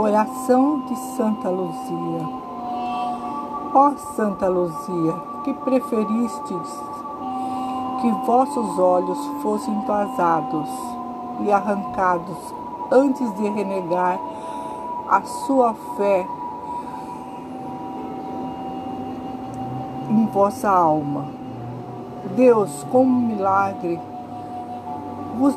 Oração de Santa Luzia. Ó Santa Luzia, que preferistes que vossos olhos fossem vazados e arrancados antes de renegar a sua fé em vossa alma. Deus, como milagre, vos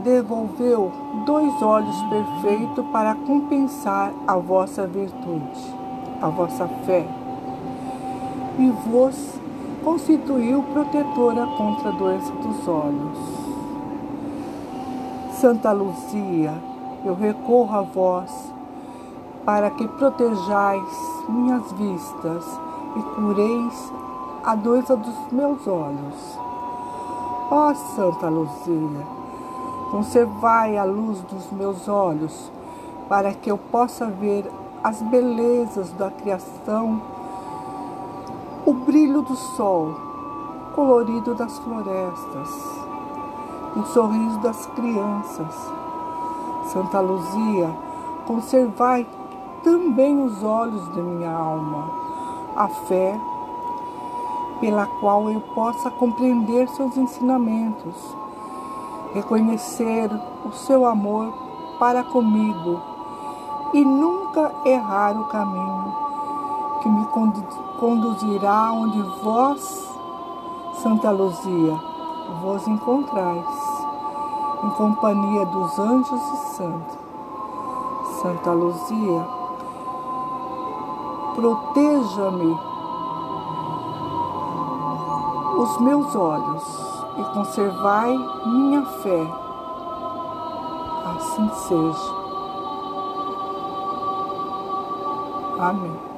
devolveu dois olhos perfeitos para compensar a vossa virtude, a vossa fé, e vos constituiu protetora contra a doença dos olhos. Santa Luzia, eu recorro a vós para que protejais minhas vistas e cureis a doença dos meus olhos. Ó Santa Luzia, conservai a luz dos meus olhos para que eu possa ver as belezas da criação o brilho do sol, colorido das florestas, o sorriso das crianças. Santa Luzia, conservai também os olhos de minha alma, a fé pela qual eu possa compreender seus ensinamentos, reconhecer o seu amor para comigo e nunca errar o caminho que me conduzirá onde vós, Santa Luzia, vos encontrais, em companhia dos anjos e santos. Santa Luzia, proteja-me os meus olhos e conservai minha fé. Assim seja. Amém.